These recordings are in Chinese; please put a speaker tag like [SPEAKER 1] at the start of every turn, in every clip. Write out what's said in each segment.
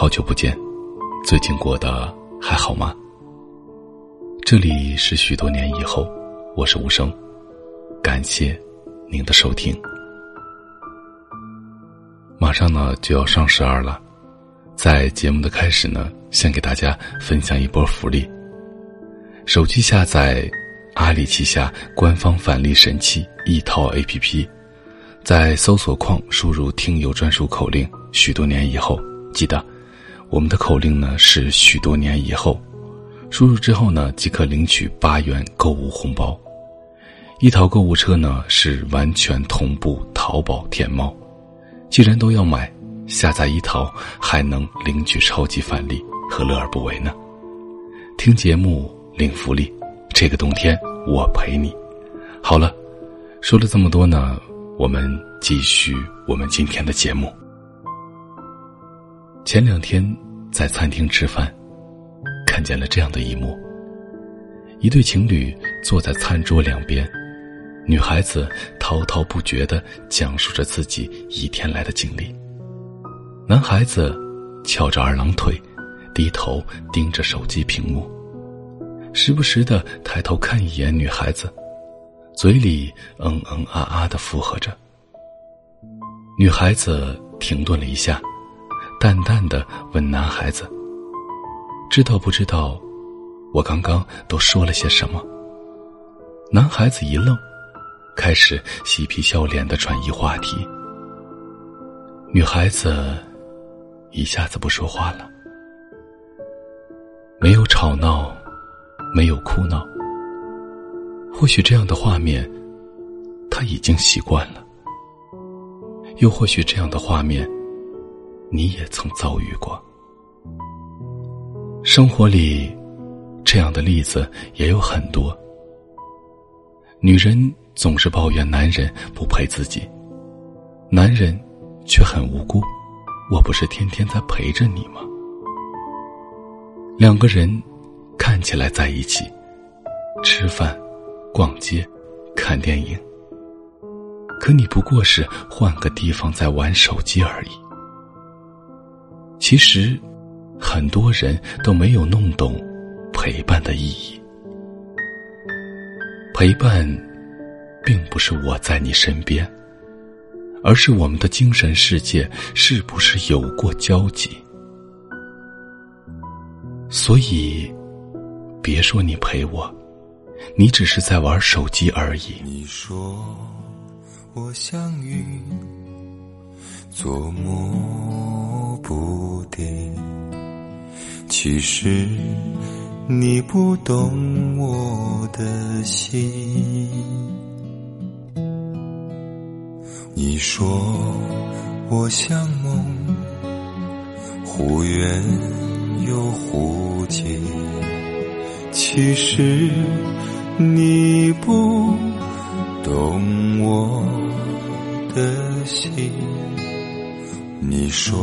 [SPEAKER 1] 好久不见，最近过得还好吗？这里是许多年以后，我是无声，感谢您的收听。马上呢就要双十二了，在节目的开始呢，先给大家分享一波福利。手机下载阿里旗下官方返利神器一淘 APP，在搜索框输入听友专属口令“许多年以后”，记得我们的口令呢是“许多年以后”。输入之后呢，即可领取八元购物红包。一淘购物车呢是完全同步淘宝、天猫。既然都要买，下载一淘还能领取超级返利，何乐而不为呢？听节目领福利，这个冬天我陪你。好了，说了这么多呢，我们继续我们今天的节目。前两天在餐厅吃饭。看见了这样的一幕：一对情侣坐在餐桌两边，女孩子滔滔不绝的讲述着自己一天来的经历，男孩子翘着二郎腿，低头盯着手机屏幕，时不时的抬头看一眼女孩子，嘴里嗯嗯啊啊的附和着。女孩子停顿了一下，淡淡的问男孩子。知道不知道，我刚刚都说了些什么？男孩子一愣，开始嬉皮笑脸的转移话题。女孩子一下子不说话了，没有吵闹，没有哭闹。或许这样的画面，他已经习惯了；又或许这样的画面，你也曾遭遇过。生活里，这样的例子也有很多。女人总是抱怨男人不陪自己，男人却很无辜：“我不是天天在陪着你吗？”两个人看起来在一起，吃饭、逛街、看电影，可你不过是换个地方在玩手机而已。其实。很多人都没有弄懂陪伴的意义。陪伴，并不是我在你身边，而是我们的精神世界是不是有过交集。所以，别说你陪我，你只是在玩手机而已。
[SPEAKER 2] 你说我像云，做梦不定。其实你不懂我的心。你说我像梦，忽远又忽近。其实你不懂我的心。你说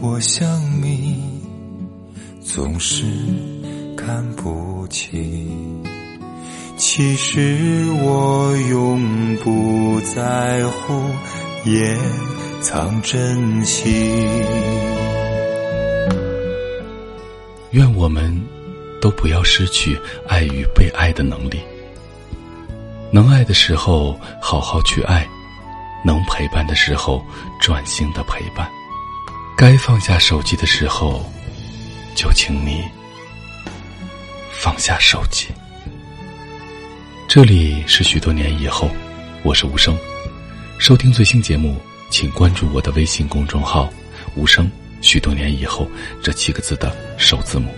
[SPEAKER 2] 我像谜。总是看不清，其实我永不在乎，也藏真心。
[SPEAKER 1] 愿我们都不要失去爱与被爱的能力。能爱的时候好好去爱，能陪伴的时候专心的陪伴，该放下手机的时候。就请你放下手机。这里是许多年以后，我是无声。收听最新节目，请关注我的微信公众号“无声”。许多年以后这七个字的首字母。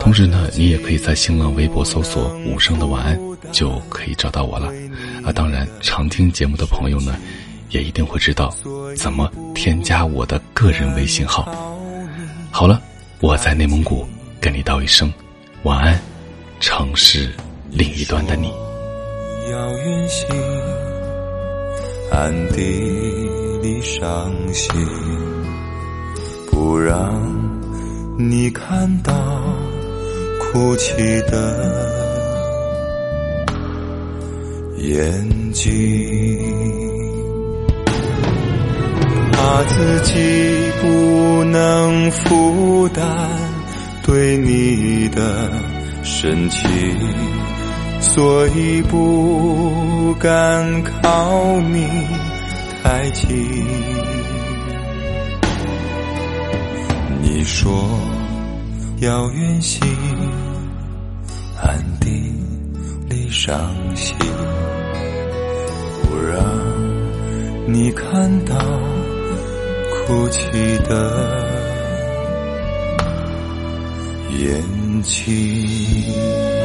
[SPEAKER 1] 同时呢，你也可以在新浪微博搜索“无声的晚安”，就可以找到我了。啊，当然，常听节目的朋友呢，也一定会知道怎么添加我的个人微信号。好了。我在内蒙古跟你道一声晚安，城市另一端的你。
[SPEAKER 2] 要远行，暗地里伤心，不让你看到哭泣的眼睛。怕自己不能负担对你的深情，所以不敢靠你太近。你说遥远行，暗地里伤心，不让你看到哭泣的眼睛。